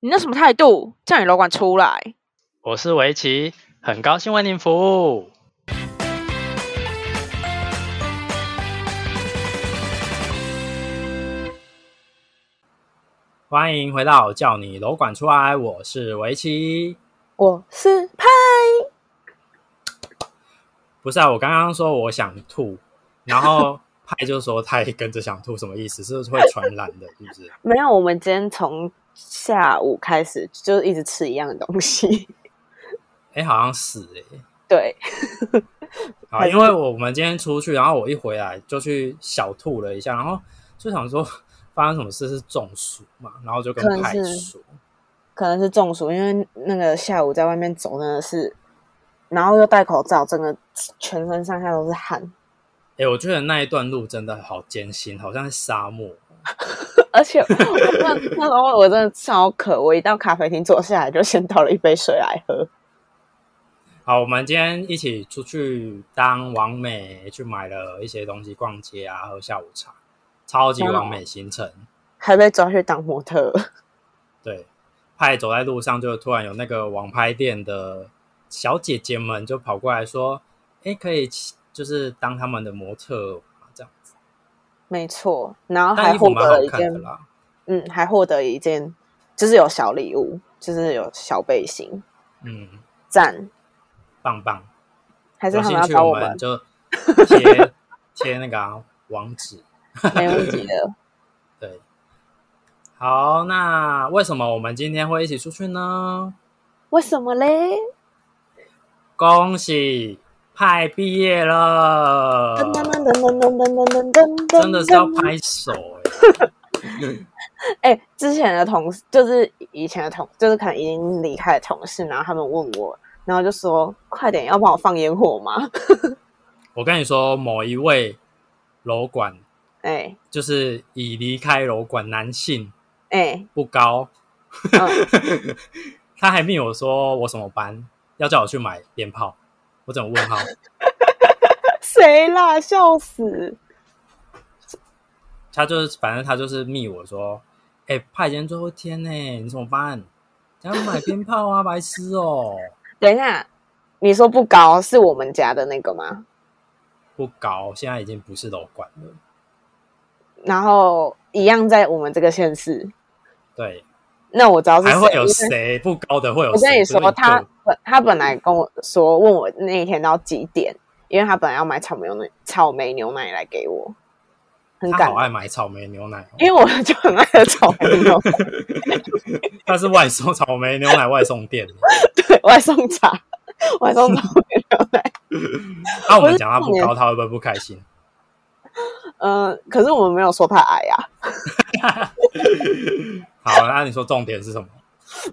你那什么态度？叫你楼管出来！我是围棋，很高兴为您服务。欢迎回到叫你楼管出来，我是围棋。我是派，不是啊，我刚刚说我想吐，然后派就说他也跟着想吐，什么意思？是不是会传染的？是不是？没有，我们今天从下午开始就一直吃一样的东西。哎，好像是哎、对，啊，因为我们今天出去，然后我一回来就去小吐了一下，然后就想说发生什么事是中暑嘛，然后就跟派是说，可能是中暑，因为那个下午在外面走真的是，然后又戴口罩，整个全身上下都是汗，哎、我觉得那一段路真的好艰辛，好像是沙漠。而且那那时候我真的超渴，我一到咖啡厅坐下来就先倒了一杯水来喝。好，我们今天一起出去当王美，去买了一些东西，逛街啊，喝下午茶，超级完美行程。还被抓去当模特儿，对，派走在路上，就突然有那个网拍店的小姐姐们就跑过来说：“哎，可以就是当他们的模特。没错，然后”但还获得了一件。嗯，还获得一件，就是有小礼物，就是有小背心，嗯，赞！棒棒。还是他们有兴趣要找我们我们，就贴贴那个啊网址。没问题的。对，好，那为什么我们今天会一起出去呢？为什么嘞？恭喜派毕业了，噔噔噔噔噔噔噔噔噔噔，真的是要拍手哎、哎、之前的同事就是以前的同，就是可能已经离开的同事，然后他们问我，然后就说：“快点，要帮我放烟火吗？我跟你说，某一位楼管，？”哎。就是已离开楼管男性哎，不高，嗯，他还密我说我什么班，要叫我去买鞭炮，我怎么问号？谁啦？笑死！他就是反正他就是密我说，哎、派今天最后一天呢，你怎么办？要买鞭炮啊，白痴哦、等一下，你说不高是我们家的那个吗？不高，现在已经不是楼管了。然后一样在我们这个县市。对，那我知道是谁，还会有谁不高的？会有我跟你说，他个本他本来跟我说，问我那一天到几点，因为他本来要买草莓牛奶，草莓牛奶来给我，很感动，他好爱买草莓牛奶、哦，因为我就很爱喝草莓牛奶，他是外送草莓牛奶外送店。对外送茶，外送草莓牛奶。那、我们讲他不高，他会不会不开心？嗯、可是我们没有说他矮呀、好，那你说重点是什么？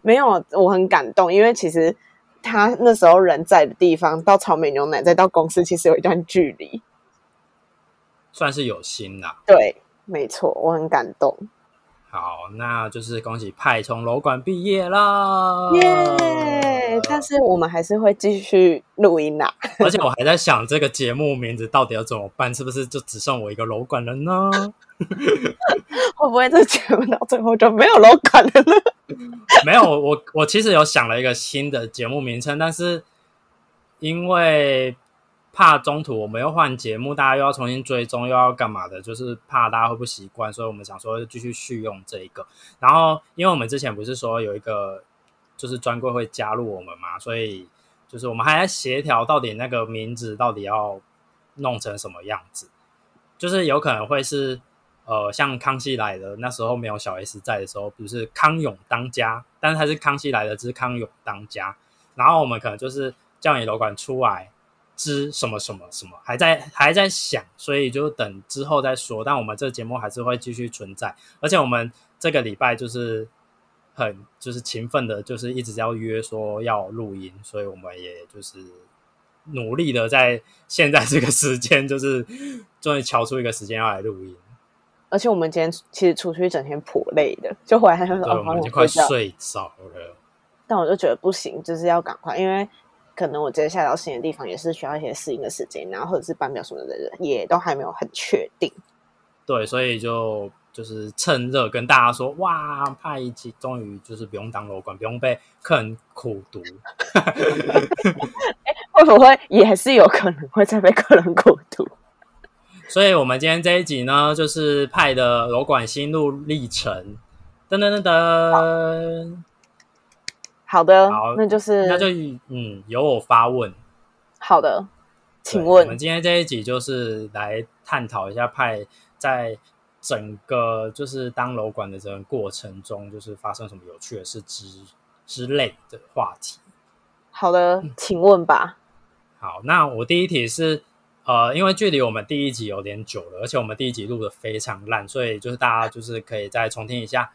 没有，我很感动，因为其实他那时候人在的地方到草莓牛奶，再到公司，其实有一段距离。算是有心啦。对，没错，我很感动。好，那就是恭喜派从楼管毕业啦！耶！但是我们还是会继续录音啦。而且我还在想，这个节目名字到底要怎么办？是不是就只剩我一个楼管了呢？会不会这节目到最后就没有楼管了呢？没有，我我其实有想了一个新的节目名称，但是因为怕中途我们又换节目，大家又要重新追踪，又要干嘛的，就是怕大家会不习惯，所以我们想说继续续用这一个。然后，因为我们之前不是说有一个就是专柜会加入我们嘛，所以就是我们还在协调到底那个名字到底要弄成什么样子，就是有可能会是。呃，像康熙来了那时候没有小 S 在的时候，不是康永当家，但是他是康熙来了之康永当家。然后我们可能就是叫你楼管出来之什么什么什么，还在还在想，所以就等之后再说。但我们这个节目还是会继续存在，而且我们这个礼拜就是很就是勤奋的，就是一直要约说要录音，所以我们也就是努力的在现在这个时间，就是终于敲出一个时间要来录音。而且我们今天其实出去一整天颇累的，就回来他就说，哦，我们已经快。睡着了。但我就觉得不行，就是要赶快，因为可能我接下来到新的地方也是需要一些适应的时间，然后或者是班表什么的人也都还没有很确定。对，所以就就是趁热跟大家说，哇，派一期终于就是不用当楼管，不用被客人苦读。会不会也是有可能会再被客人苦读？所以，我们今天这一集呢，就是派的楼管心路历程。噔噔噔噔，好的，好那就是那就嗯，由我发问。好的，请问我们今天这一集就是来探讨一下派在整个就是当楼管的这个过程中，就是发生什么有趣的事之之类的话题。好的，请问吧。好，那我第一题是，呃，因为距离我们第一集有点久了，而且我们第一集录的非常烂，所以就是大家就是可以再重听一下，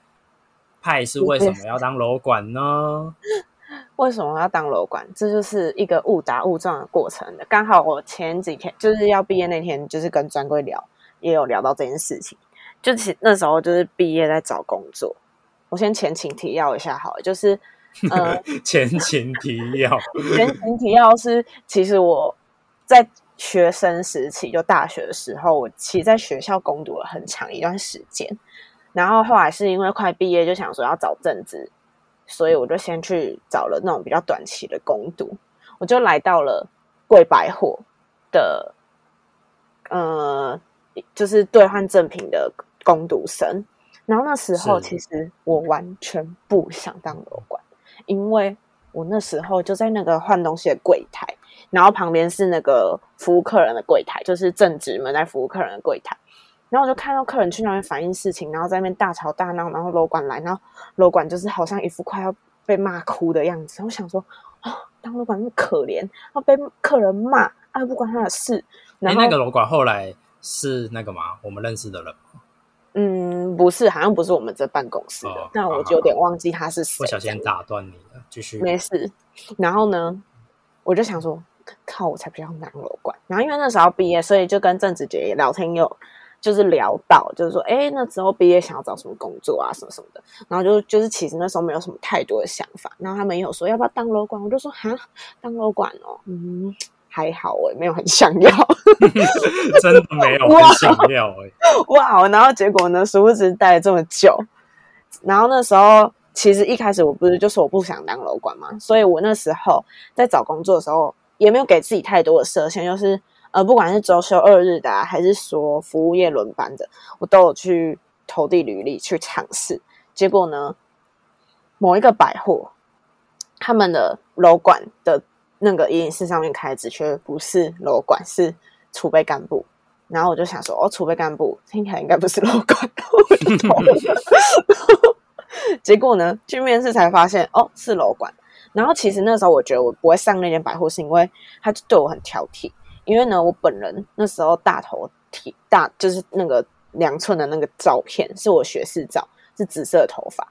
派是为什么要当楼管呢？为什么要当楼管？这就是一个误打误撞的过程的。刚好我前几天就是要毕业那天，就是跟专柜聊，也有聊到这件事情。就其那时候就是毕业在找工作，我先前情提要一下好了，就是 呃，前情提要，前情提要是，其实我在学生时期，就大学的时候，我其实在学校攻读了很长一段时间。然后后来是因为快毕业，就想说要找正职，所以我就先去找了那种比较短期的工读，我就来到了贵百货的，呃，就是兑换正品的工读生。然后那时候其实我完全不想当楼管，因为我那时候就在那个换东西的柜台，然后旁边是那个服务客人的柜台，就是正职们在服务客人的柜台。然后我就看到客人去那边反映事情，然后在那边大吵大闹，然后楼管来，然后楼管就是好像一副快要被骂哭的样子。我想说，啊、当楼管那么可怜，要被客人骂，啊，不关他的事。哎、然后，那个楼管后来是那个吗？我们认识的人？嗯，不是，好像不是我们这办公室的，哦那我就有点忘记他是谁。不小心打断你了，继续。没事。然后呢，我就想说，靠，我才不要当楼管。然后因为那时候毕业，所以就跟郑子杰也聊天有就是聊到，就是说，哎，那之后毕业想要找什么工作啊，什么什么的。然后就就是其实那时候没有什么太多的想法。然后他们也有说要不要当楼管，我就说哈，当楼管哦，嗯，还好我也没有很想要。真的没有很想要哎、哇！然后结果呢，殊不知待了这么久，然后那时候其实一开始我不是就说我不想当楼管嘛，所以我那时候在找工作的时候也没有给自己太多的设限，就是呃，不管是周休二日的、还是说服务业轮班的，我都有去投递履历去尝试。结果呢，某一个百货他们的楼管的那个一零四上面开的职缺不是楼管，是储备干部。然后我就想说，哦，储备干部听起来应该不是楼管，我就投了。结果呢，去面试才发现，哦，是楼管。然后其实那时候我觉得我不会上那间百货，是因为他就对我很挑剔。因为呢，我本人那时候大头剃大，就是那个两寸的那个照片，是我学士照，是紫色头发。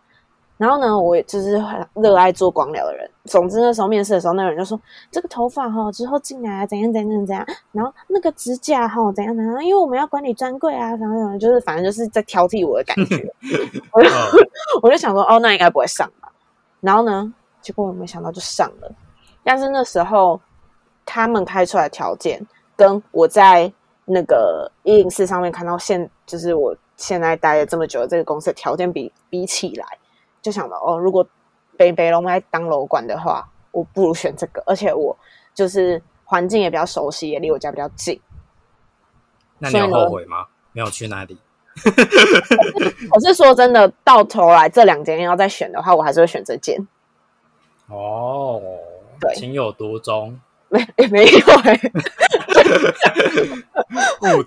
然后呢，我也就是很热爱做光疗的人。总之那时候面试的时候，那个人就说：“这个头发哈，之后进来啊，怎样怎样怎样。然后那个指甲哈，怎样怎样，因为我们要管理专柜啊，然后然后就是反正就是在挑剔我的感觉。我就 我就想说，哦，那应该不会上吧。然后呢，结果我没想到就上了。但是那时候他们开出来的条件，跟我在那个一零四上面看到现，就是我现在待了这么久的这个公司的条件比比起来。就想到哦，如果北北龙来当楼管的话，我不如选这个，而且我就是环境也比较熟悉，也离我家比较近。那你有后悔吗？没有去那里？我是说真的，到头来这两间要再选的话，我还是会选这间。哦，对情有独钟，没也没有哎、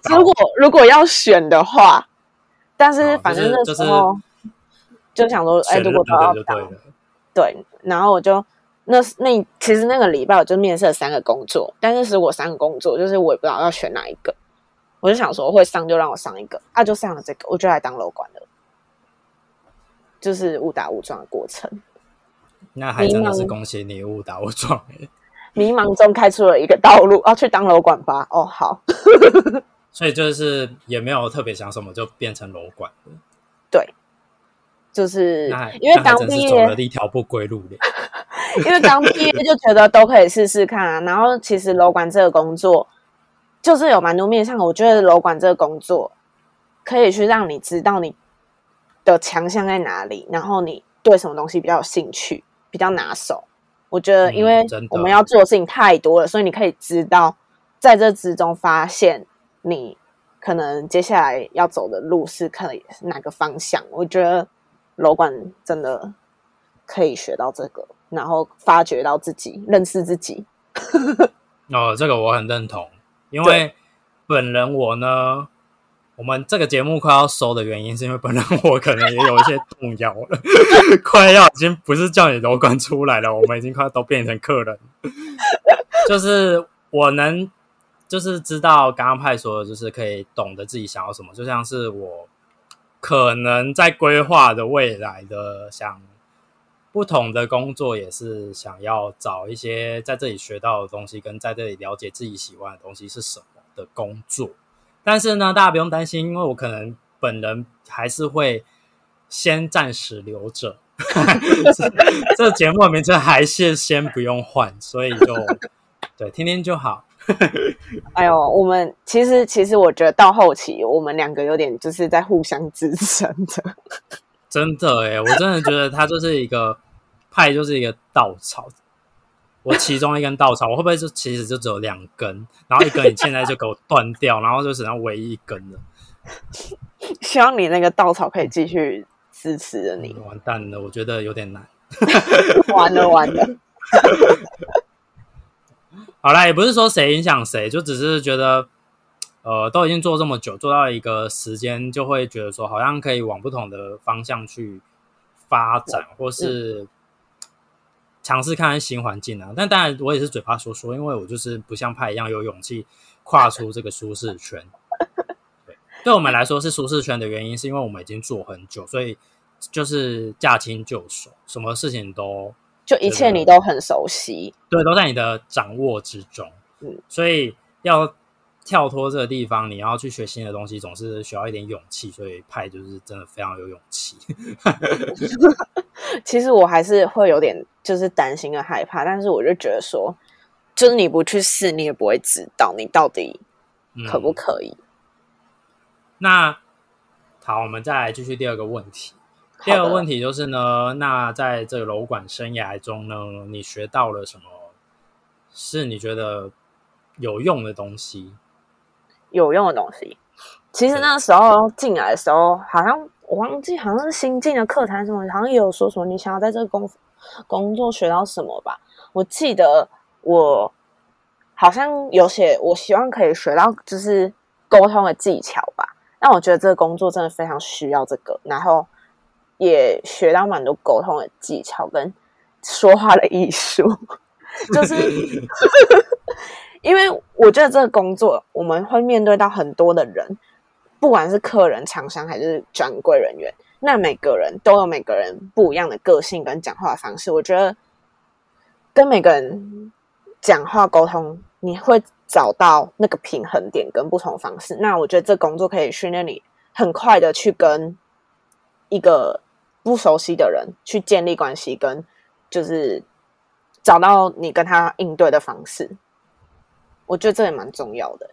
如果如果要选的话，但是哦反正那就是时候就想说，哎、选如果都要那个就对当。对，然后我就那那其实那个礼拜我就面试了三个工作，但是是我三个工作，就是我也不知道要选哪一个，我就想说会上就让我上一个，啊就上了这个，我就来当楼管了，就是误打误撞的过程，那还真的是恭喜你误打误撞欸迷茫中开出了一个道路，哦、去当楼管吧。哦，好，所以就是也没有特别想什么，就变成楼管了。就是因为刚毕业是走了，一条不归路嘞。因为刚毕业就觉得都可以试试看啊。然后其实楼管这个工作，就是有蛮多面向的。我觉得楼管这个工作可以去让你知道你的强项在哪里，然后你对什么东西比较有兴趣，比较拿手。我觉得，嗯因为我们要做的事情太多了，所以你可以知道，在这之中发现你可能接下来要走的路是可以是哪个方向。我觉得楼管真的可以学到这个，然后发掘到自己，认识自己。哦，这个我很认同，因为本人我呢，我们这个节目快要收的原因，是因为本人我可能也有一些动摇了，快要已经不是叫你楼管出来了，我们已经快都变成客人。就是我能，就是知道刚刚派说的，就是可以懂得自己想要什么，就像是我可能在规划的未来的想不同的工作，也是想要找一些在这里学到的东西，跟在这里了解自己喜欢的东西是什么的工作。但是呢，大家不用担心，因为我可能本人还是会先暂时留着。这 这节目的名称还是先不用换，所以就 对听听就好。哎呦，我们其实其实我觉得到后期，我们两个有点就是在互相支撑着。真的诶，我真的觉得他就是一个派，就是一个稻草。我其中一根稻草，我会不会就其实就只有两根，然后一根你现在就给我断掉，然后就只剩唯一一根了。希望你那个稻草可以继续支持着你。完蛋了，我觉得有点难。完了完了，好啦，也不是说谁影响谁，就只是觉得，呃，都已经做这么久，做到一个时间，就会觉得说，好像可以往不同的方向去发展，或是尝试看看新环境啊。但当然，我也是嘴巴说说，因为我就是不像派一样有勇气跨出这个舒适圈。对，对我们来说是舒适圈的原因，是因为我们已经做很久，所以就是驾轻就熟，什么事情都就一切你都很熟悉。对，都在你的掌握之中。嗯，所以要跳脱这个地方，你要去学新的东西，总是需要一点勇气。所以派就是真的非常有勇气。其实我还是会有点就是担心跟害怕，但是我就觉得说，就是你不去试，你也不会知道你到底嗯可不可以。那好，我们再来继续第二个问题。第二个问题就是呢，那在这个楼管生涯中呢，你学到了什么？是你觉得有用的东西？有用的东西。其实那时候进来的时候，好像我忘记，好像是新进的课堂什么，好像也有说什么你想要在这个工工作学到什么吧。我记得我好像有写，我希望可以学到就是沟通的技巧吧。但我觉得这个工作真的非常需要这个，然后也学到蛮多沟通的技巧跟说话的艺术，就是 因为我觉得这个工作我们会面对到很多的人，不管是客人、厂商还是专柜人员，那每个人都有每个人不一样的个性跟讲话方式。我觉得跟每个人讲话沟通，你会找到那个平衡点跟不同方式。那我觉得这工作可以训练你很快的去跟一个不熟悉的人去建立关系，跟就是找到你跟他应对的方式。我觉得这也蛮重要的，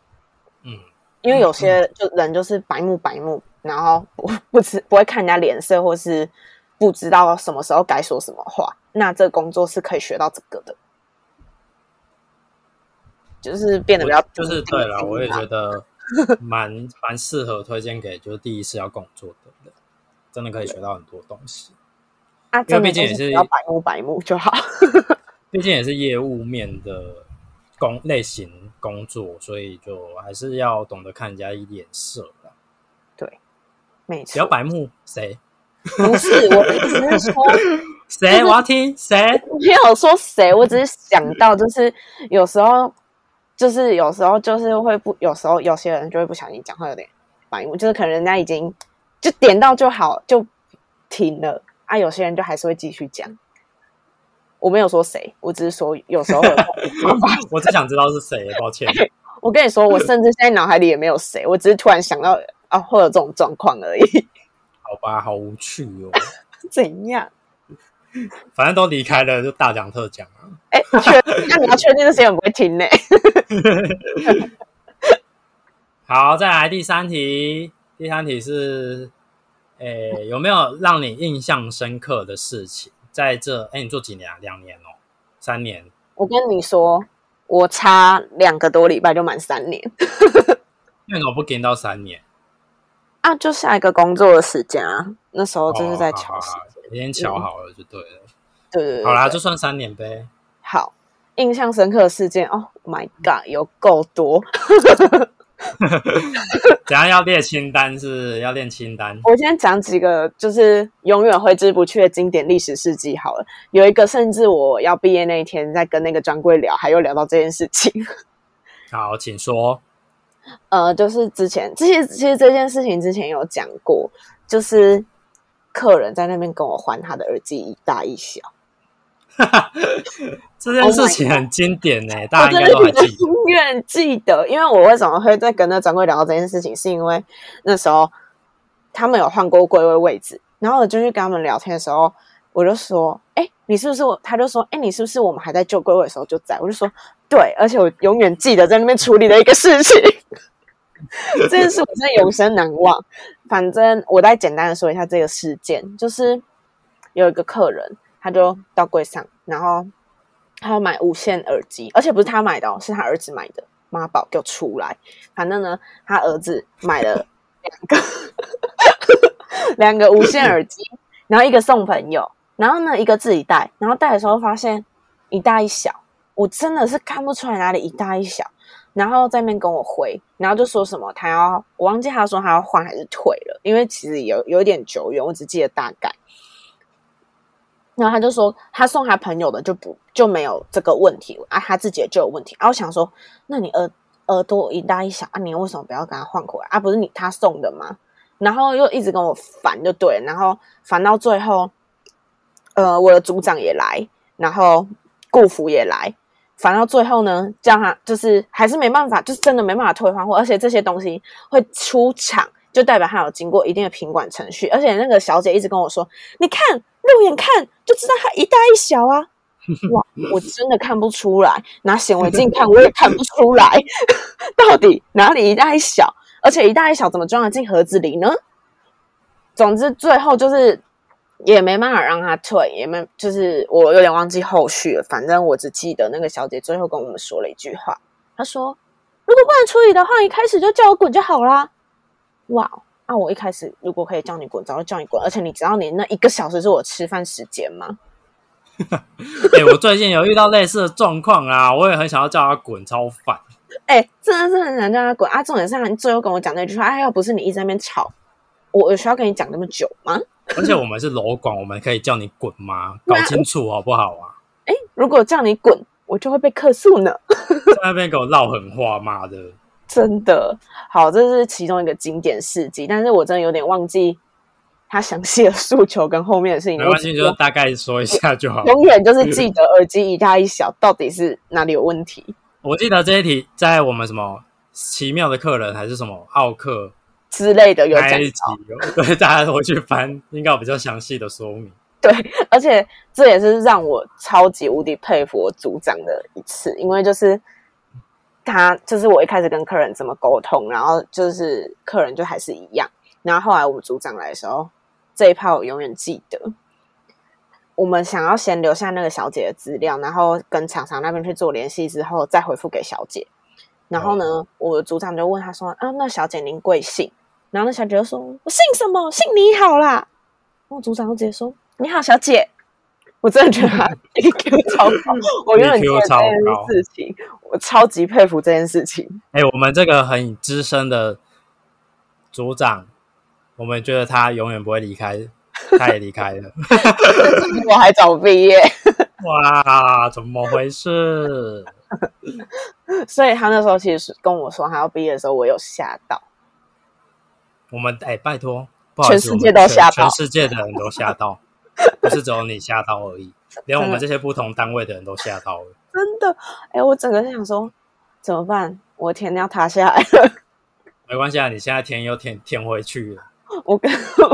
嗯，因为有些就人就是白目白目，然后不不知不会看人家脸色，或是不知道什么时候该说什么话。那这个工作是可以学到这个的，就是变得比较就是对了，我也觉得得 蛮蛮适合推荐给就是第一次要工作的人，真的可以学到很多东西。啊，因为毕竟也是要白目白目就好。毕竟也是业务面的工类型工作，所以就还是要懂得看人家脸色对。没不要，白目，谁不是我的意思是说，谁我要听谁？没有说谁，我只是想到，就是有时候，就是有时候就是会不，有时候有些人就会不小心讲话有点白目，就是可能人家已经就点到就好就停了啊，有些人就还是会继续讲。我没有说谁，我只是说有时候 我只想知道是谁，抱歉。我跟你说，我甚至现在脑海里也没有谁，我只是突然想到啊，会有这种状况而已。好吧，好无趣哦。怎样？反正都离开了，就大讲特讲啊。哎，确那你要确定这些人不会听呢？好，再来第三题。第三题是诶，有没有让你印象深刻的事情？在这，哎，你做几年啊？两年哦，三年？我跟你说，我差两个多礼拜就满三年。为什么不跟到三年？啊，就下一个工作的时间啊，那时候就是在巧时间，已经巧好了就对了。对对对，好啦，就算三年呗。好，印象深刻的事件哦，My God，有够多。等下要列清单，是要列清单。我先讲几个，就是永远挥之不去的经典历史事迹。好了，有一个甚至我要毕业那一天，在跟那个专柜聊，还有聊到这件事情。好，请说。呃，就是之前，这些其实这件事情之前有讲过，就是客人在那边跟我换他的耳机，一大一小。这件事情很经典呢，大家应该都还记得。永远记得，因为我为什么会在跟那掌柜聊到这件事情，是因为那时候他们有换过柜位位置，然后我就去跟他们聊天的时候，我就说：“哎，你是不是我？”他就说：“哎，你是不是我们还在旧柜位的时候就在？”我就说：“对。”而且我永远记得在那边处理的一个事情，这件事我真的永生难忘。反正我再简单的说一下这个事件，就是有一个客人。他就到柜上，然后他要买无线耳机，而且不是他买的，是他儿子买的。妈宝给我出来！反正呢，他儿子买了两个 两个无线耳机，然后一个送朋友，然后呢一个自己戴，然后戴的时候发现一大一小，我真的是看不出来哪里一大一小。然后在面跟我回，然后就说什么他要，我忘记他说他要换还是退了，因为其实有有一点久远，我只记得大概。然后他就说，他送他朋友的就不就没有这个问题啊，他自己的就有问题。啊，我想说，那你耳耳朵一大一小啊，你为什么不要给他换回来啊？不是你他送的吗？然后又一直跟我烦，就对。然后烦到最后，呃，我的组长也来，然后顾福也来，烦到最后呢，叫他就是还是没办法，就是真的没办法退换货，而且这些东西会出厂，就代表他有经过一定的品管程序。而且那个小姐一直跟我说，你看。肉眼看就知道它一大一小啊！哇，我真的看不出来，拿显微镜看我也看不出来，到底哪里一大一小？而且一大一小怎么装得进盒子里呢？总之最后就是也没办法让他退，也没就是我有点忘记后续了。反正我只记得那个小姐最后跟我们说了一句话，她说：“如果不能处理的话，一开始就叫我滚就好啦。”哇！那我一开始如果可以叫你滚，早就叫你滚。而且你知道你那一个小时是我吃饭时间吗？哎，我最近有遇到类似的状况啊，我也很想要叫他滚，超烦。哎，真的是很想叫他滚啊！重点是他最后跟我讲那句话，哎，要不是你一直在那边吵，我有需要跟你讲那么久吗？而且我们是楼管，我们可以叫你滚吗？搞清楚好不好啊？哎，如果叫你滚，我就会被克诉呢。在那边给我唠狠话，妈的！真的好，这是其中一个经典事迹，但是我真的有点忘记他详细的诉求跟后面的事情。没关系，就大概说一下就好。永远就是记得耳机一大一小到底是哪里有问题。我记得这一题在我们什么奇妙的客人还是什么奥克之类的有讲，对，大家回去翻应该有比较详细的说明。对，而且这也是让我超级无敌佩服我组长的一次，因为就是。他就是我一开始跟客人怎么沟通，然后就是客人就还是一样。然后后来我们组长来的时候，这一趴我永远记得。我们想要先留下那个小姐的资料，然后跟厂商那边去做联系，之后再回复给小姐。然后呢，我的组长就问他说：“啊，那小姐您贵姓？”然后那小姐就说：“我姓什么？姓你好啦。”我组长就直接说：“你好，小姐。”我真的觉得他 EQ 超高，我永远觉得这件事情，我超级佩服这件事情。哎，我们这个很资深的组长，我们觉得他永远不会离开，他也离开了，我还早毕业。哇，怎么回事？所以他那时候其实跟我说他要毕业的时候，我有吓到。我们哎，拜托，全世界都吓到，全世界的人都吓到。不是只有你吓到而已，连我们这些不同单位的人都吓到了。真的，哎，我整个想说怎么办？我天要塌下来了。没关系啊，你现在天又天天回去了。我跟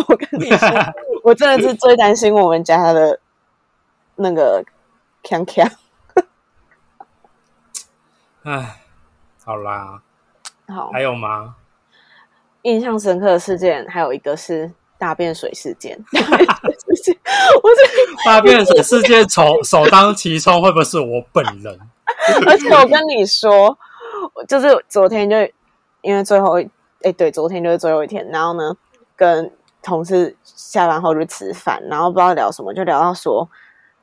我跟你说，我真的是最担心我们家的那个锵锵。哎，好啦，好，还有吗？印象深刻的事件还有一个是。大便水事件，大便水事件，我这大便水事件首首当其冲，会不会是我本人？而且我跟你说，我就是昨天就因为最后一哎对，昨天就是最后一天，然后呢跟同事下班后就吃饭，然后不知道聊什么，就聊到说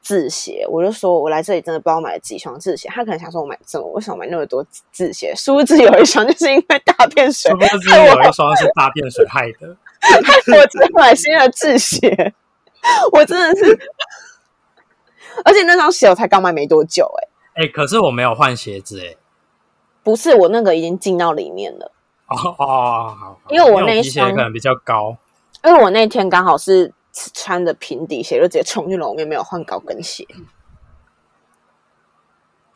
字鞋，我就说我来这里真的不知道买了几双字鞋，他可能想说我买这么为什么买那么多字鞋，殊不知有一双就是因为大便水殊不知有一双是大便水害的。害 我只买新的制鞋，我真的是，而且那双鞋我才刚买没多久、哎，哎、可是我没有换鞋子哎、不是我那个已经进到里面了。哦哦哦，好好，因为我那一皮鞋双可能比较高，因为我那天刚好是穿着平底鞋，就直接冲进楼面，没有换高跟鞋，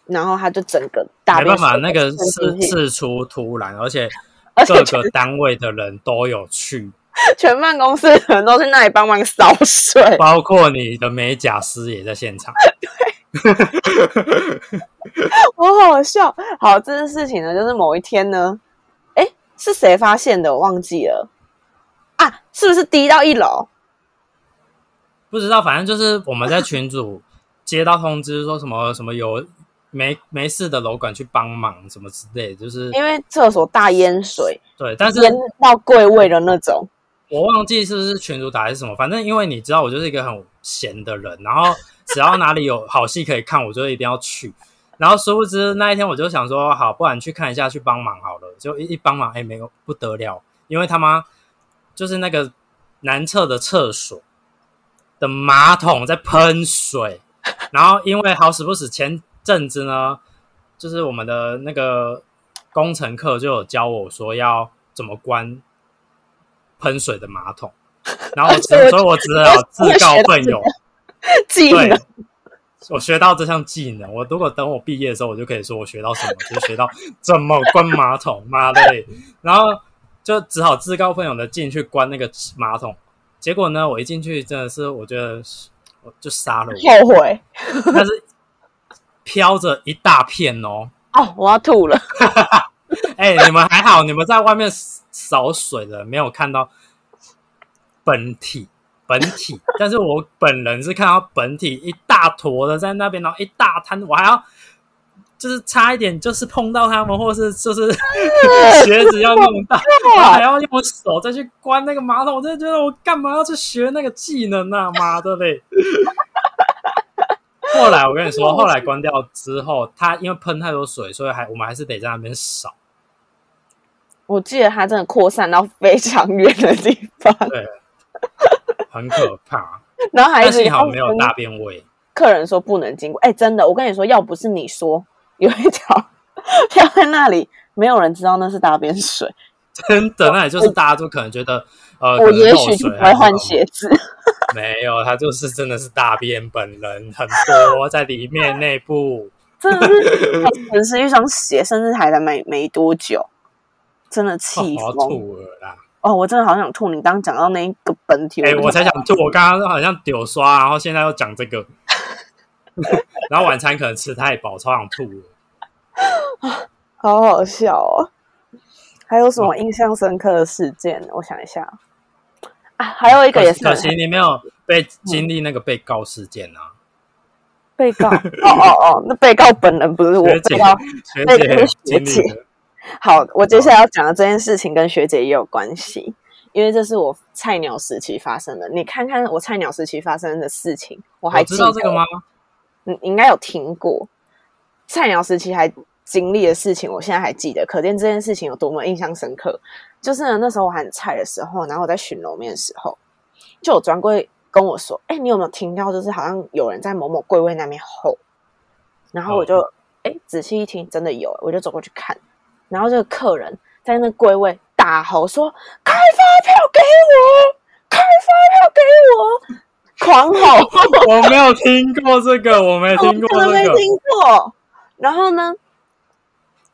然后他就整个大便没办法，那个渗是进去事出突然，而且各个单位的人都有去，全办公室的人都去那里帮忙扫水，包括你的美甲师也在现场。对，我好笑。好，这件事情呢，就是某一天呢，哎，是谁发现的？我忘记了啊，是不是滴到一楼？不知道，反正就是我们在群组接到通知说什么什么有没没事的楼管去帮忙什么之类，就是因为厕所大淹水，对，但是淹到柜位的那种。我忘记是不是群主打还是什么，反正因为你知道我就是一个很闲的人，然后只要哪里有好戏可以看，我就一定要去。然后殊不知那一天我就想说，好，不然去看一下，去帮忙好了。就一一帮忙，哎，没有不得了，因为他妈就是那个男厕的厕所的马桶在喷水，然后因为好死不死前阵子呢，就是我们的那个工程课就有教我说要怎么关喷水的马桶，然后所以我只好 自告奋勇，技对能，我学到这项技能。我如果等我毕业的时候，我就可以说我学到什么，就是学到怎么关马桶，妈的嘞！然后就只好自告奋勇的进去关那个马桶。结果呢，我一进去真的是，我觉得我就杀了我，后悔但是飘着一大片哦。哦，我要吐了。哎、你们还好，你们在外面扫水的，没有看到本体本体，但是我本人是看到本体一大坨的在那边，然后一大滩，我还要就是差一点就是碰到他们，或是就是 鞋子要弄到，然后还要用手再去关那个马桶，我真的觉得我干嘛要去学那个技能啊？妈的嘞！后来我跟你说，后来关掉之后，它因为喷太多水，所以还我们还是得在那边扫。我记得它真的扩散到非常远的地方，对，很可怕。然后还幸好没有大便味。客人说不能经过。哎，真的，我跟你说，要不是你说有一条飘在那里，没有人知道那是大便水，真的，那也就是大家都可能觉得，呃，我也许不会换鞋 子。没有，他就是真的是大便本人很多在里面内部。真的是，只是一双鞋，甚至还在没没多久，真的哦气我要疯吐了啦！哦！我真的好想吐。你刚刚讲到那一个本体，哎、就我才想吐，我刚刚好像丢刷，然后现在又讲这个 然后晚餐可能吃太饱，超想吐了。好好笑哦。还有什么印象深刻的事件？我想一下啊，还有一个也是可惜你没有被经历那个被告事件啊，被告。哦哦哦，那被告本人不是我，学姐被告学姐学姐的。好，我接下来要讲的这件事情跟学姐也有关系，因为这是我菜鸟时期发生的。你看看我菜鸟时期发生的事情，我还我知道记得这个吗？你应该有听过菜鸟时期还经历的事情，我现在还记得，可见这件事情有多么印象深刻。就是呢，那时候我很菜的时候，然后我在巡楼面的时候，就有专柜跟我说：“哎、你有没有听到？就是好像有人在某某柜位那边吼。”然后我就哎、仔细一听，真的有，我就走过去看，然后这个客人在那柜位大吼说：“开发票给我！开发票给我！”狂吼。我没有听过这个，我没听过 我真的没这个。听过。然后呢，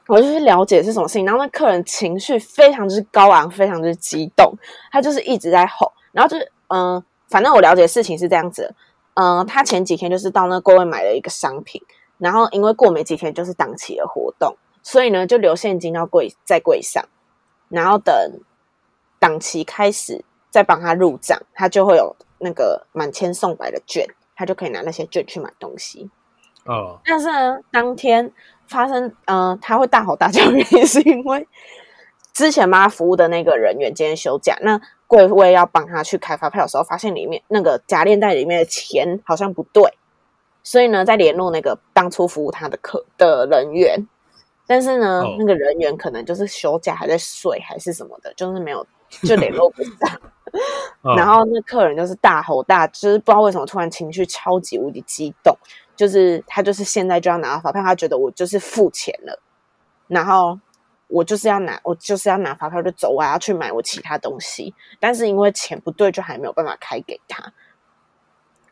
我就去了解是什么事情。然后那客人情绪非常之高昂，非常之激动，他就是一直在吼。然后就是嗯、呃反正我了解事情是这样子的。嗯、他前几天就是到那柜位买了一个商品，然后因为过没几天就是档期的活动，所以呢就留现金到柜在柜上，然后等档期开始再帮他入账，他就会有那个满千送百的券，他就可以拿那些券去买东西。哦，但是呢，当天发生，嗯、他会大吼大叫，原因是因为之前帮他服务的那个人员今天休假，那柜位要帮他去开发票的时候，发现里面那个夹链袋里面的钱好像不对，所以呢，在联络那个当初服务他的客的人员，但是呢，哦。那个人员可能就是休假还在睡还是什么的，就是没有就联络不上。哦。然后那客人就是大吼大，就是不知道为什么突然情绪超级无敌激动，就是他就是现在就要拿到发票，他觉得我就是付钱了，然后我就是要拿，我就是要拿发票就走，我还要去买我其他东西，但是因为钱不对，就还没有办法开给他。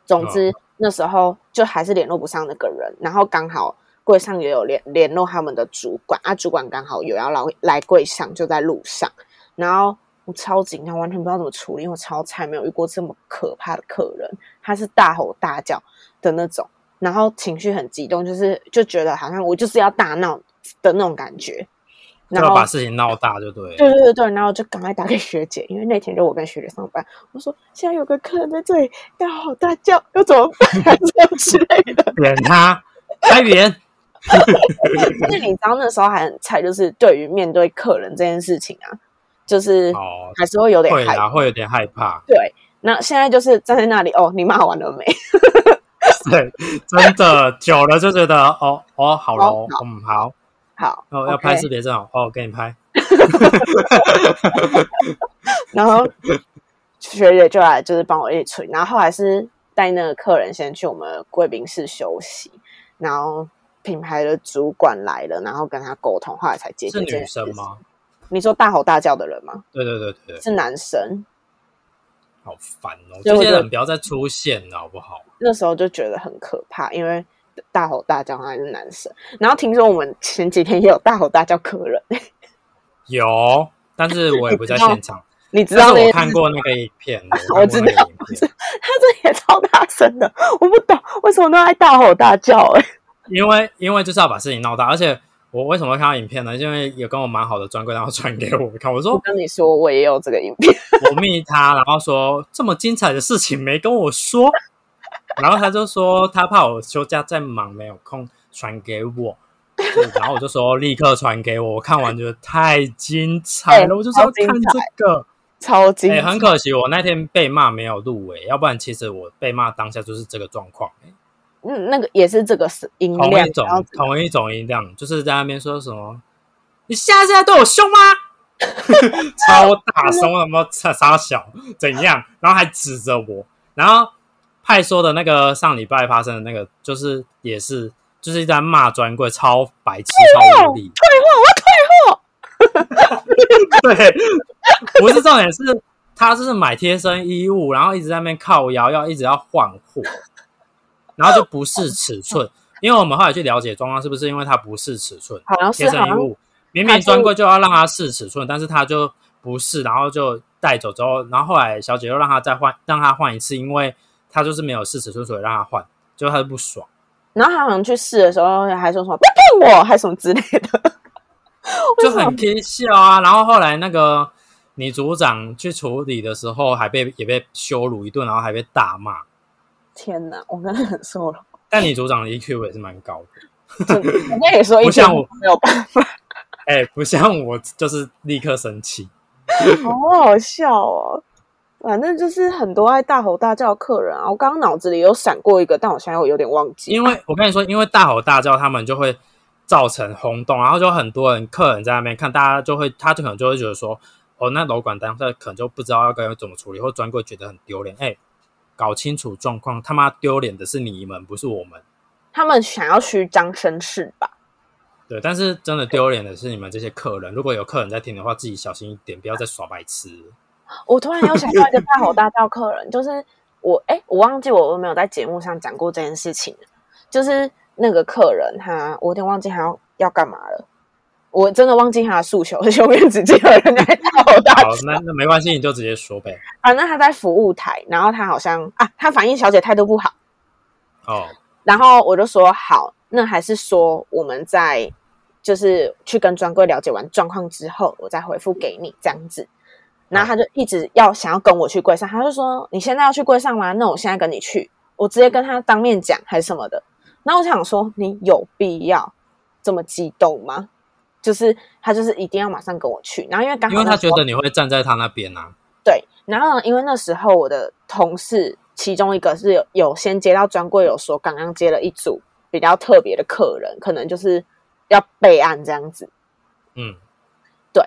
总之、那时候就还是联络不上那个人，然后刚好柜上也有联联络他们的主管，啊，主管刚好有要来来柜上，就在路上，然后我超紧张，完全不知道怎么处理，因为我超菜，没有遇过这么可怕的客人，他是大吼大叫的那种，然后情绪很激动，就是就觉得好像我就是要大闹的那种感觉，然后要把事情闹大，就对。对对对对，然后就赶快打给学姐，因为那天就我跟学姐上班，我说现在有个客人在这里大吼大叫，要怎么办？这样之类的。扁他，开源。而且你知道那时候还很菜，就是对于面对客人这件事情啊，就是哦，还是会有点害怕。会啊，会有点害怕。对，那现在就是站在那里，哦，你骂完了没？对，真的久了就觉得哦哦，好了，嗯，好，好，哦，要拍视频证哦，哦，给你拍。然后学姐就来就是帮我一起处理，然后后来是带那个客人先去我们贵宾室休息，然后品牌的主管来了，然后跟他沟通，后来才解决是女？生吗？你说大吼大叫的人吗？对对对对，是男生，好烦哦！这些人不要再出现了，好不好？那时候就觉得很可怕，因为大吼大叫还是男生。然后听说我们前几天也有大吼大叫客人，有，但是我也不在现场。你知道那件看过 那个影片，我知道他这也超大声的，我不懂为什么都在大吼大叫、欸。因为因为就是要把事情闹大，而且我为什么会看到影片呢？因为有跟我蛮好的专柜，然后传给我看，我说我跟你说，我也有这个影片。我密他，然后说这么精彩的事情没跟我说，然后他就说他怕我休假在忙没有空传给我，然后我就说立刻传给我，我看完觉得太精彩了，哎 我就是要看这个。哎、超精彩，很可惜，我那天被骂没有入围，要不然其实我被骂当下就是这个状况、哎嗯，那个也是这个是音同量，一种然后同一种音量，就是在那边说什么，你现在是在对我凶吗？超大 声，什么傻傻小怎样？然后还指着我，然后派说的那个上礼拜发生的那个，就是也是就是在骂专柜，超白痴，超无理，退货，我退货。对，不是重点是，他就是买贴身衣物，然后一直在那边靠腰，要一直要换货，然后就不是尺寸。因为我们后来去了解状况，是不是因为它不是尺寸好像是贴身衣物，明明专柜就要让他试尺寸，但是他就不是，然后就带走之后，然后后来小姐又让他再换，让他换一次，因为他就是没有试尺寸，所以让他换，结果他就不爽。然后他好像去试的时候还说什么不要骗我，还什么之类的。就很贴笑啊。然后后来那个女组长去处理的时候，还被也被羞辱一顿，然后还被大骂。天哪，我真的很瘦了，但你组长的 EQ 也是蛮高的，人家也说一不像我天没有办法，哎、不像我就是立刻生气。好好笑哦。反正就是很多爱大吼大叫的客人啊，我刚刚脑子里有闪过一个，但我现在有点忘记。因为我跟你说，因为大吼大叫，他们就会造成轰动，然后就很多人客人在那边看，大家就会，他就可能就会觉得说，哦，那楼管当下可能就不知道要该怎么处理，或专柜觉得很丢脸。哎、搞清楚状况，他妈丢脸的是你们，不是我们。他们想要虚张声势吧？对，但是真的丢脸的是你们这些客人。如果有客人在听的话，自己小心一点，不要再耍白痴。我突然又想到一个大吼大叫客人，就是我哎，我忘记我有没有在节目上讲过这件事情就是那个客人他，我有点忘记他要要干嘛了，我真的忘记他的诉求，而且永远只记得人家在大吼大好。，那那没关系，你就直接说呗。啊，那他在服务台，然后他好像啊，他反映小姐态度不好，哦，然后我就说好，那还是说我们在就是去跟专柜了解完状况之后，我再回复给你这样子。然后他就一直要想要跟我去柜上，他就说：“你现在要去柜上吗？那我现在跟你去，我直接跟他当面讲还是什么的。”然后我想说：“你有必要这么激动吗？”就是他就是一定要马上跟我去，然后因为刚好因为他觉得你会站在他那边啊。对，然后呢，因为那时候我的同事其中一个是有有先接到专柜，有说刚刚接了一组比较特别的客人，可能就是要备案这样子。嗯，对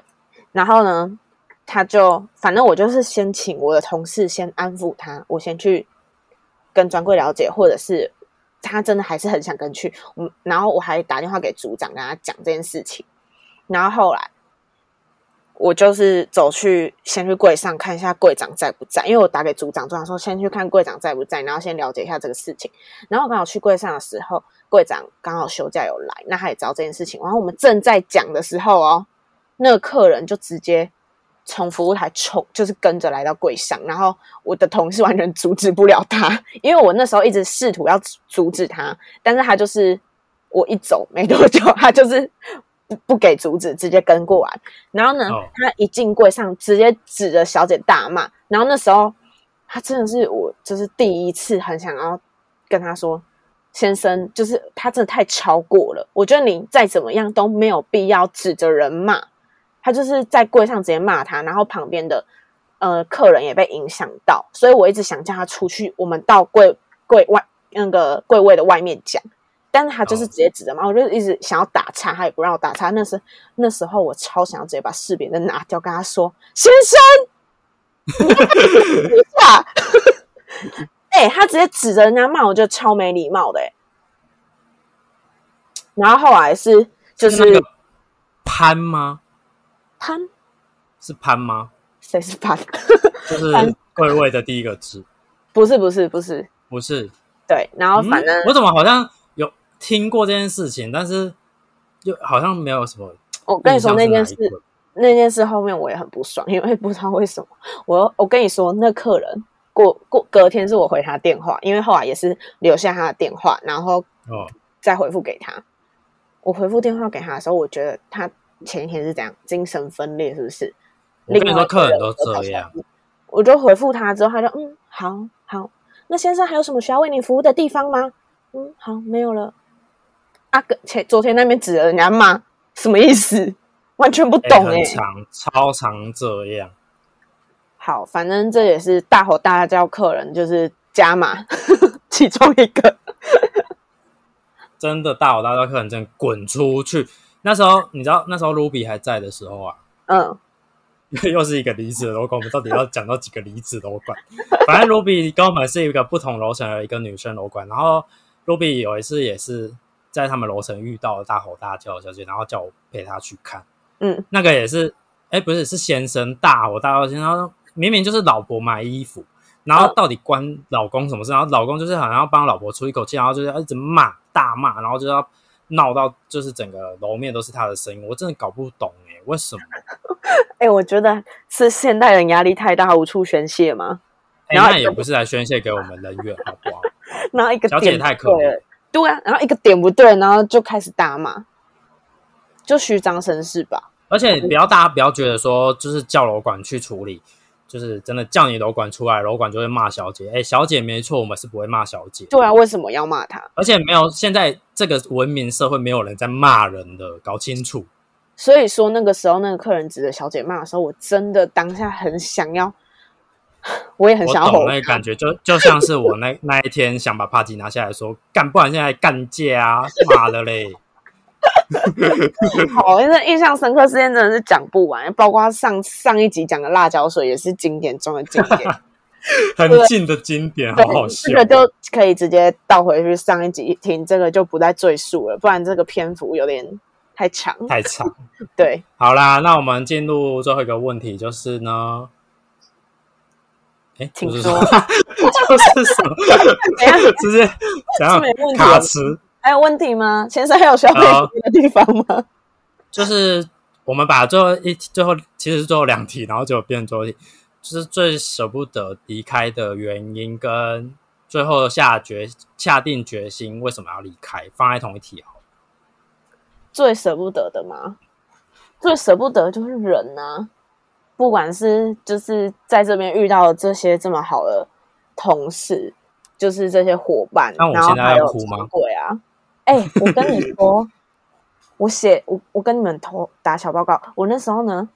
然后呢，他就反正我就是先请我的同事先安抚他，我先去跟专柜了解，或者是他真的还是很想跟去，嗯，然后我还打电话给组长跟他讲这件事情，然后后来我就是走去先去柜上看一下柜长在不在，因为我打给组长，组长说先去看柜长在不在，然后先了解一下这个事情。然后刚好去柜上的时候，柜长刚好休假有来，那他也知道这件事情。然后我们正在讲的时候哦，那个客人就直接从服务台冲，就是跟着来到柜上，然后我的同事完全阻止不了他，因为我那时候一直试图要阻止他，但是他就是我一走没多久，他就是不不给阻止，直接跟过来。然后呢，哦他一进柜上，直接指着小姐大骂。然后那时候他真的是我，就是第一次很想要跟他说。先生，就是他真的太超过了。我觉得你再怎么样都没有必要指着人骂，他就是在柜上直接骂他，然后旁边的呃客人也被影响到，所以我一直想叫他出去，我们到柜柜外那个柜位的外面讲，但是他就是直接指着嘛，我就一直想要打岔，他也不让我打岔。那时那时候我超想要直接把视频的拿掉，跟他说：“先生，你要不要等一下。”哎、他直接指着人家骂，我觉得超没礼貌的哎、然后后来是就是那个潘吗？潘，是潘吗？谁是潘？就是潘柜位的第一个字，不是不是不是，不是。对，然后反正、嗯我怎么好像有听过这件事情，但是又好像没有什么我跟你说那件事那件事后面我也很不爽，因为不知道为什么。我 我跟你说，那客人过过隔天是我回他电话，因为后来也是留下他的电话，然后哦，再回复给他。我回复电话给他的时候，我觉得他前一天是这样精神分裂，是不是？我跟你说，客人都这样。我就回复他之后，他就嗯好好。那先生还有什么需要为你服务的地方吗？嗯好，没有了。啊，个前昨天那边指着人家骂，什么意思？完全不哎懂哎、超长这样。好，反正这也是大吼大叫客人，就是加码 其中一个。真的大吼大叫，客人真的滚出去。那时候你知道，那时候 Ruby 还在的时候啊，嗯，又是一个离子的楼管，我们到底要讲到几个离子楼管？反正 Ruby 跟我们是一个不同楼层的一个女生楼管，然后 Ruby 有一次也是在他们楼层遇到了大吼大叫的小姐，然后叫我陪她去看。嗯，那个也是，哎，不是，是先生大吼大叫，先生明明就是老婆买衣服，然后到底关老公什么事？然后老公就是好像要帮老婆出一口气，然后就是要一直骂大骂，然后就要闹到就是整个楼面都是他的声音，我真的搞不懂哎、为什么？哎、我觉得是现代人压力太大，无处宣泄吗？哎、然后那也不是来宣泄给我们人员，好不好？然后一个小姐太可怜不对啊，然后一个点不对，然后就开始大骂，就虚张声势吧。而且不要大家不要觉得说，就是叫楼管去处理，就是真的叫你楼管出来，楼管就会骂小姐。哎，小姐没错，我们是不会骂小姐，对啊，为什么要骂她？而且没有现在这个文明社会没有人在骂人的，搞清楚。所以说那个时候那个客人指着小姐骂的时候，我真的当下很想要，我也很想要吼那个感觉，就就像是我那那一天想把帕吉拿下来说干，不然现在干架啊，妈的嘞！好，因为印象深刻事件真的是讲不完，包括上上一集讲的辣椒水也是经典中的经典。很近的经典，好好对，笑这。个就可以直接倒回去上一集听，这个就不再赘述了，不然这个篇幅有点太长。太长。对，好啦，那我们进入最后一个问题，就是呢，哎，不是请说 就是什么？直接怎样是没问题卡词？还有问题吗？先生还有需要被好服务的地方吗？就是我们把最后一题最后其实是最后两题，然后就变成最后一题，就是最舍不得离开的原因跟最后下决下定决心为什么要离开，放在同一题好了。最舍不得的吗？最舍不得就是人啊，不管是就是在这边遇到这些这么好的同事，就是这些伙伴，那我现在然后还有要哭吗啊，哎、我跟你说，我写我我跟你们投打小报告，我那时候呢。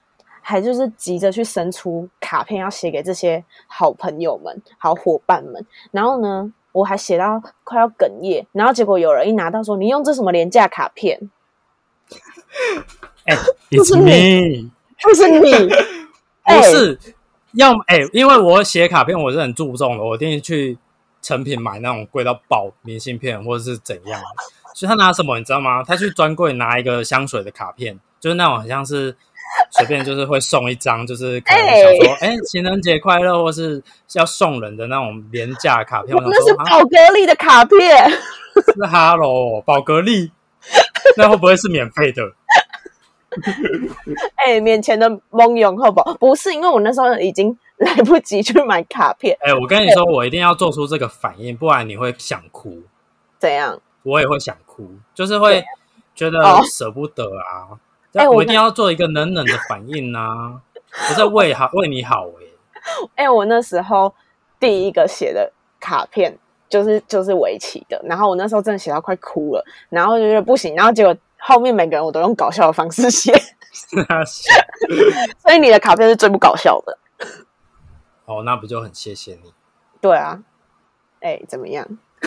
还就是急着去生出卡片，要写给这些好朋友们、好伙伴们。然后呢，我还写到快要哽咽。然后结果有人一拿到说：“你用这什么廉价卡片？哎就是 me，就是你，哎不是要哎、因为我写卡片我是很注重的，我一定去成品买那种贵到爆明信片或者是怎样。所以他拿什么你知道吗？他去专柜拿一个香水的卡片，就是那种很像是随便就是会送一张，就是可能想说哎、情人节快乐，或是要送人的那种廉价卡片。那是宝格丽的卡片。是哈喽宝格丽，那会不会是免费的？哎、面前的蒙勇好不好？不是，因为我那时候已经来不及去买卡片，哎、我跟你说，我一定要做出这个反应，不然你会想哭。怎样？我也会想哭，就是会觉得哦舍不得啊。哎我一定要做一个冷冷的反应啊！我在为好 为你好哎、哎、我那时候第一个写的卡片就是就是围棋的，然后我那时候真的写到快哭了，然后就觉得不行，然后结果后面每个人我都用搞笑的方式写，所以你的卡片是最不搞笑的。哦，那不就很谢谢你？对啊，哎、怎么样？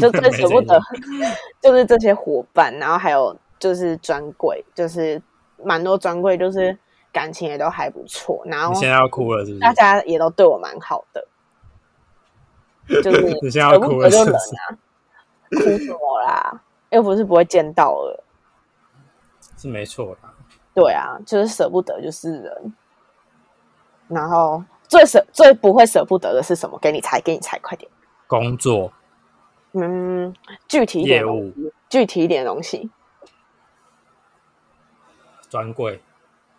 就最舍不得，就是这些伙伴，然后还有就是专柜，就是蛮多专柜，就是感情也都还不错，然后你现在要哭了是不是大？家也都对我蛮好的，就是你现在要哭了就冷了是不是？啊，哭什么啦？又不是不会见到了，是没错啦。对啊，就是舍不得就是人，然后最舍最不会舍不得的是什么？给你猜，给你猜，快点。工作嗯，具体一点业务具体一点的东西。专柜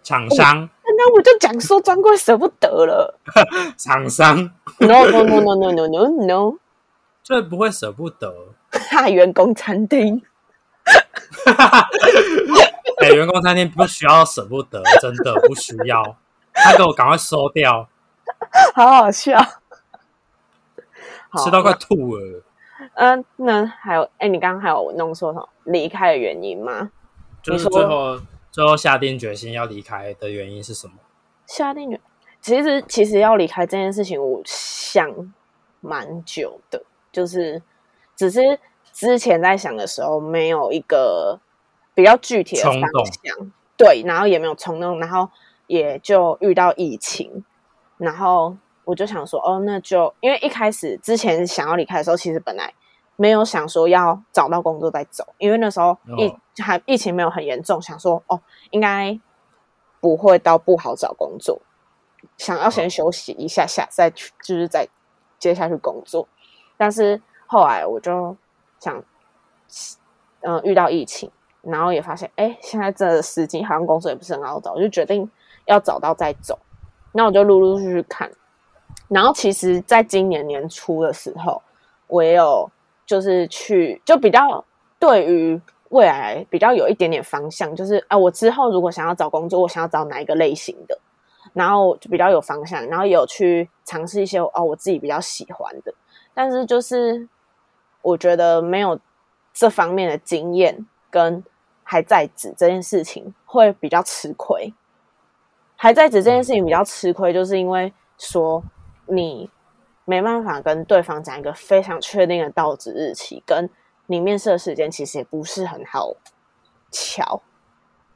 厂商那我就讲说专柜舍不得了。厂商 No no no no no no no no，最不会舍不得。哈员工餐厅。哎、员工餐厅不需要舍不得，真的不需要。他给我赶快收掉，好好笑。吃到快吐了。嗯、那还有，哎、你刚刚还有弄说什么离开的原因吗？就是最后最后下定决心要离开的原因是什么？下定决，其实其实要离开这件事情，我想蛮久的，就是只是之前在想的时候，没有一个比较具体的方向，对，然后也没有冲动，然后也就遇到疫情，然后我就想说，哦，那就因为一开始之前想要离开的时候，其实本来没有想说要找到工作再走，因为那时候疫、哦还疫情没有很严重，想说哦，应该不会到不好找工作，想要先休息一下下，再去就是再接下去工作。但是后来我就想，嗯、遇到疫情，然后也发现，哎，现在这时机好像工作也不是很好找，我就决定要找到再走。那我就陆陆续续看，然后其实在今年年初的时候，我也有就是去，就比较对于未来比较有一点点方向，就是啊，我之后如果想要找工作，我想要找哪一个类型的，然后就比较有方向，然后也有去尝试一些哦我自己比较喜欢的，但是就是我觉得没有这方面的经验跟还在职这件事情会比较吃亏。还在职这件事情比较吃亏，就是因为说你没办法跟对方讲一个非常确定的到职日期，跟你面试的时间其实也不是很好巧。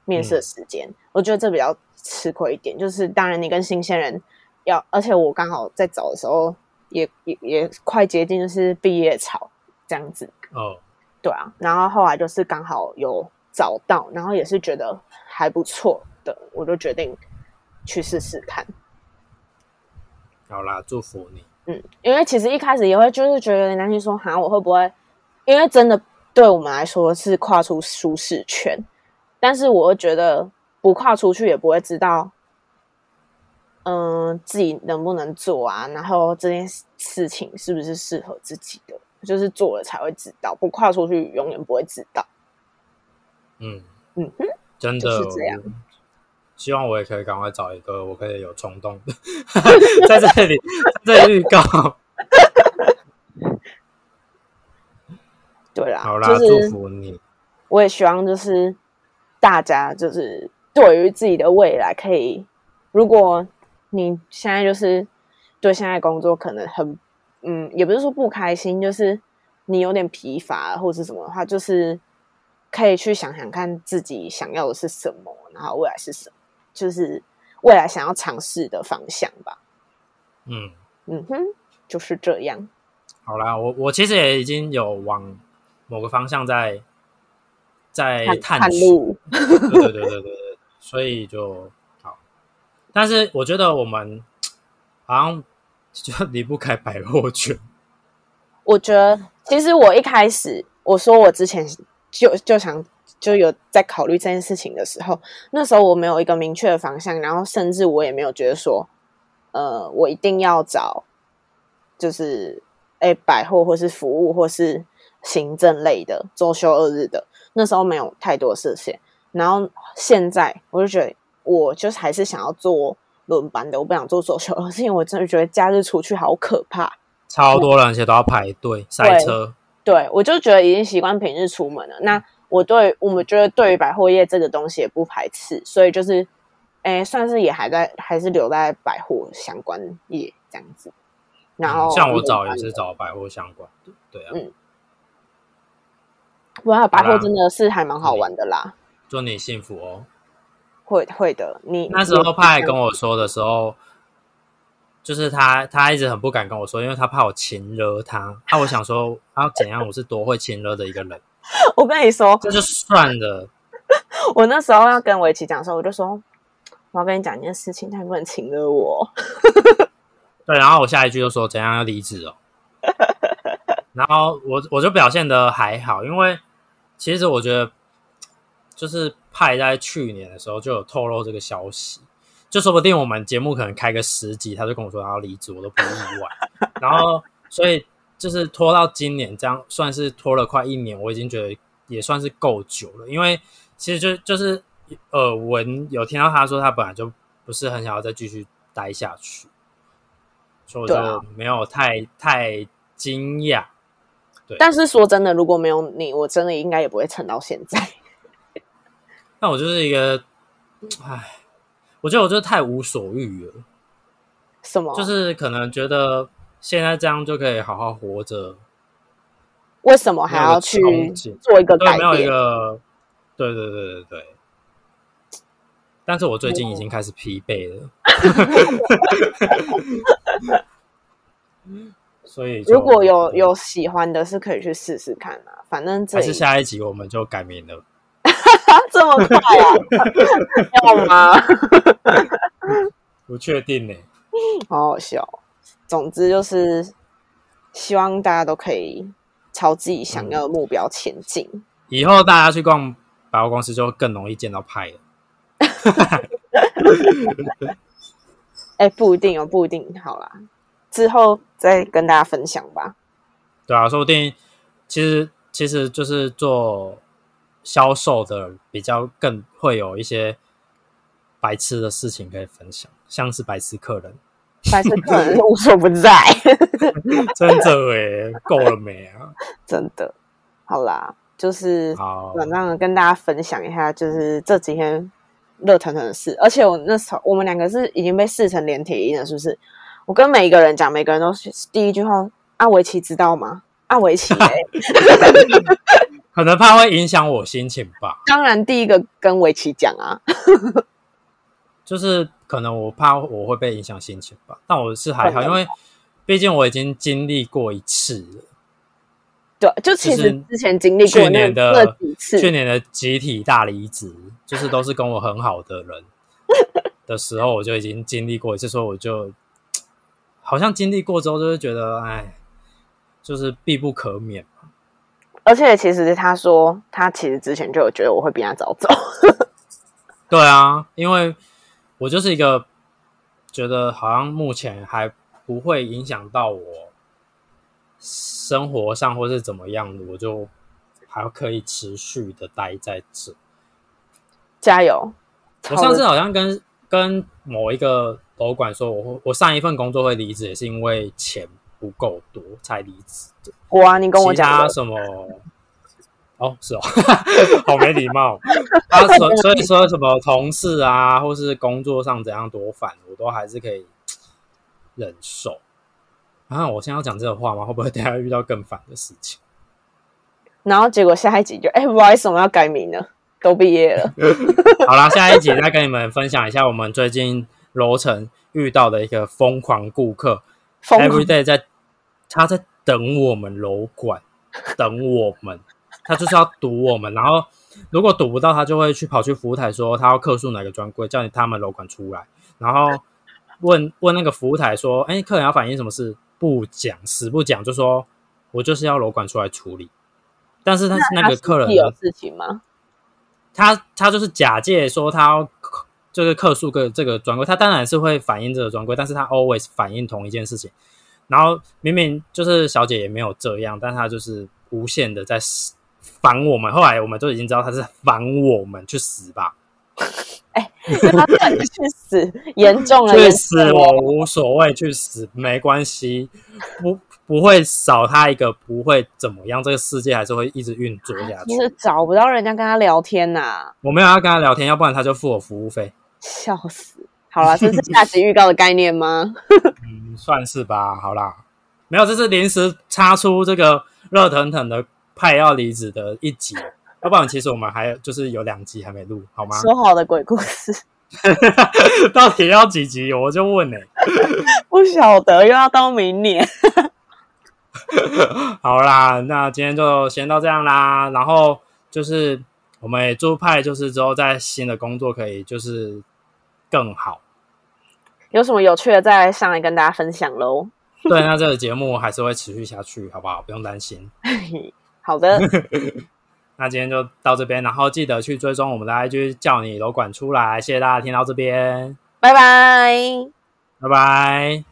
面试的时间，我觉得这比较吃亏一点。就是当然你跟新鲜人要，而且我刚好在找的时候也也也快接近就是毕业潮这样子，哦，对啊。然后后来就是刚好有找到，然后也是觉得还不错的，我就决定去试试看。好啦，祝福你。嗯，因为其实一开始也会就是觉得有点担心说，哈，我会不会？因为真的对我们来说是跨出舒适圈，但是我会觉得不跨出去也不会知道，嗯、自己能不能做啊，然后这件事情是不是适合自己的，就是做了才会知道，不跨出去永远不会知道。嗯嗯哼，真的就是这样希望我也可以赶快找一个我可以有冲动的，在这里在这里预告。对啦，好啦，就是祝福你。我也希望就是大家就是对于自己的未来可以，如果你现在就是对现在工作可能很嗯，也不是说不开心，就是你有点疲乏或是什么的话，就是可以去想想看自己想要的是什么，然后未来是什么，就是未来想要尝试的方向吧。嗯，嗯哼，就是这样。好啦，我我其实也已经有往某个方向在在探路，对对对对对对，所以就好。但是我觉得我们好像就离不开百货圈。我觉得其实我一开始我说我之前就就想就有在考虑这件事情的时候，那时候我没有一个明确的方向，然后甚至我也没有觉得说，呃，我一定要找就是哎百货或是服务或是行政类的周休二日的，那时候没有太多设限。然后现在我就觉得，我就是还是想要做轮班的，我不想做周休二，是因为我真的觉得假日出去好可怕。超多人，而且都要排队塞车。对，我就觉得已经习惯平日出门了。那我对我们觉得对于百货业这个东西也不排斥，所以就是，哎，算是也还在，还是留在百货相关业这样子。然后、嗯像我找也是，找百货相关的，对啊。嗯哇，百货真的是还蛮好玩的啦，祝你幸福哦。会会的。你那时候他还跟我说的时候，就是他他一直很不敢跟我说，因为他怕我亲热他。那、我想说，他要怎样？我是多会亲热的一个人，我跟你说，这就算了。我那时候要跟围棋讲的时候，我就说，我要跟你讲一件事情，他不能请了我。对，然后我下一句就说怎样要离职哦。然后我我就表现的还好，因为其实我觉得就是派在去年的时候就有透露这个消息，就说不定我们节目可能开个十集，他就跟我说他要离职，我都不意外。然后所以就是拖到今年，这样算是拖了快一年，我已经觉得也算是够久了，因为其实就就是耳闻有听到他说他本来就不是很想要再继续待下去。所以我就没有太、太惊讶。但是说真的，如果没有你，我真的应该也不会撑到现在。那我就是一个，唉，我觉得我就是太无所欲了，什么？就是可能觉得现在这样就可以好好活着，为什么还要去做一个改没有一变？个，对对对对对。但是我最近已经开始疲惫了，所以如果有有喜欢的，是可以去试试看啊。反正这还是下一集我们就改名了。这么快啊？要吗？不确定呢、好好笑。总之就是希望大家都可以朝自己想要的目标前进。以后大家去逛百货公司就更容易见到派了。哎、不一定哦，不一定。好啦，之后再跟大家分享吧。对啊，说不定其实其实就是做销售的比较更会有一些白痴的事情可以分享，像是白痴客人，白痴客人无所不在，真的哎，够了没啊？真的。好啦，就是好，晚上跟大家分享一下，就是这几天热腾腾的事。而且我那时候我们两个是已经被视成连体音了，是不是？我跟每一个人讲，每个人都是第一句话：阿维奇知道吗？阿维奇、欸，可能怕会影响我心情吧，当然第一个跟维奇讲啊。就是可能我怕我会被影响心情吧，但我是还好，因为毕竟我已经经历过一次了。对，就其实之前经历过去那年的那几次，去年的集体大离职，就是都是跟我很好的人 的时候，我就已经经历过一次，所以我就 好像经历过之后，就会觉得，哎，就是必不可免。而且其实他说他其实之前就有觉得我会比他早走，对啊，因为我就是一个觉得好像目前还不会影响到我生活上或是怎么样的，我就还可以持续的待在这。加油！我上次好像跟跟某一个楼管说，我我上一份工作会离职，也是因为钱不够多才离职的。哇，你跟我讲，什么？哦，是哦，好没礼貌。啊，所 所以说什么同事啊，或是工作上怎样多烦，我都还是可以忍受。啊，我现在要讲这个话吗？会不会等一下遇到更烦的事情？然后结果下一集就，哎、不好意思，我们要改名了，都毕业了。好啦，下一集再跟你们分享一下我们最近楼层遇到的一个疯狂顾客，every day 在他在等我们楼管，等我们，他就是要堵我们，然后如果堵不到，他就会去跑去服务台说他要客诉哪个专柜，叫你他们楼管出来，然后问问那个服务台说，哎，客人要反映什么事，不讲，死不讲，就说我就是要楼管出来处理，但是他那个客人有事情吗？他他就是假借说他要就是客诉个这个专柜，他当然是会反映这个专柜，但是他 always 反映同一件事情。然后明明就是小姐也没有这样，但她就是无限的在烦我们。后来我们就已经知道她是烦我们去死吧，他叫你去死，严重了，去死我无所谓，去死没关系，不不会少他一个，不会怎么样，这个世界还是会一直运作下去就。是找不到人家跟他聊天呐、我没有要跟他聊天，要不然他就付我服务费。笑死。好了，这是下集预告的概念吗？嗯，算是吧。好啦，没有，这是临时插出这个热腾腾的派要离职的一集，要不然其实我们还有就是有两集还没录，好吗？说好的鬼故事，到底要几集？我就问呢、不晓得又要到明年。好啦，那今天就先到这样啦。然后就是我们也祝派就是之后在新的工作可以就是更好。有什么有趣的再上来跟大家分享喽。对，那这个节目还是会持续下去，好不好？不用担心。好的，那今天就到这边，然后记得去追踪我们的 IG，叫你楼管出来。谢谢大家听到这边，拜拜。拜拜。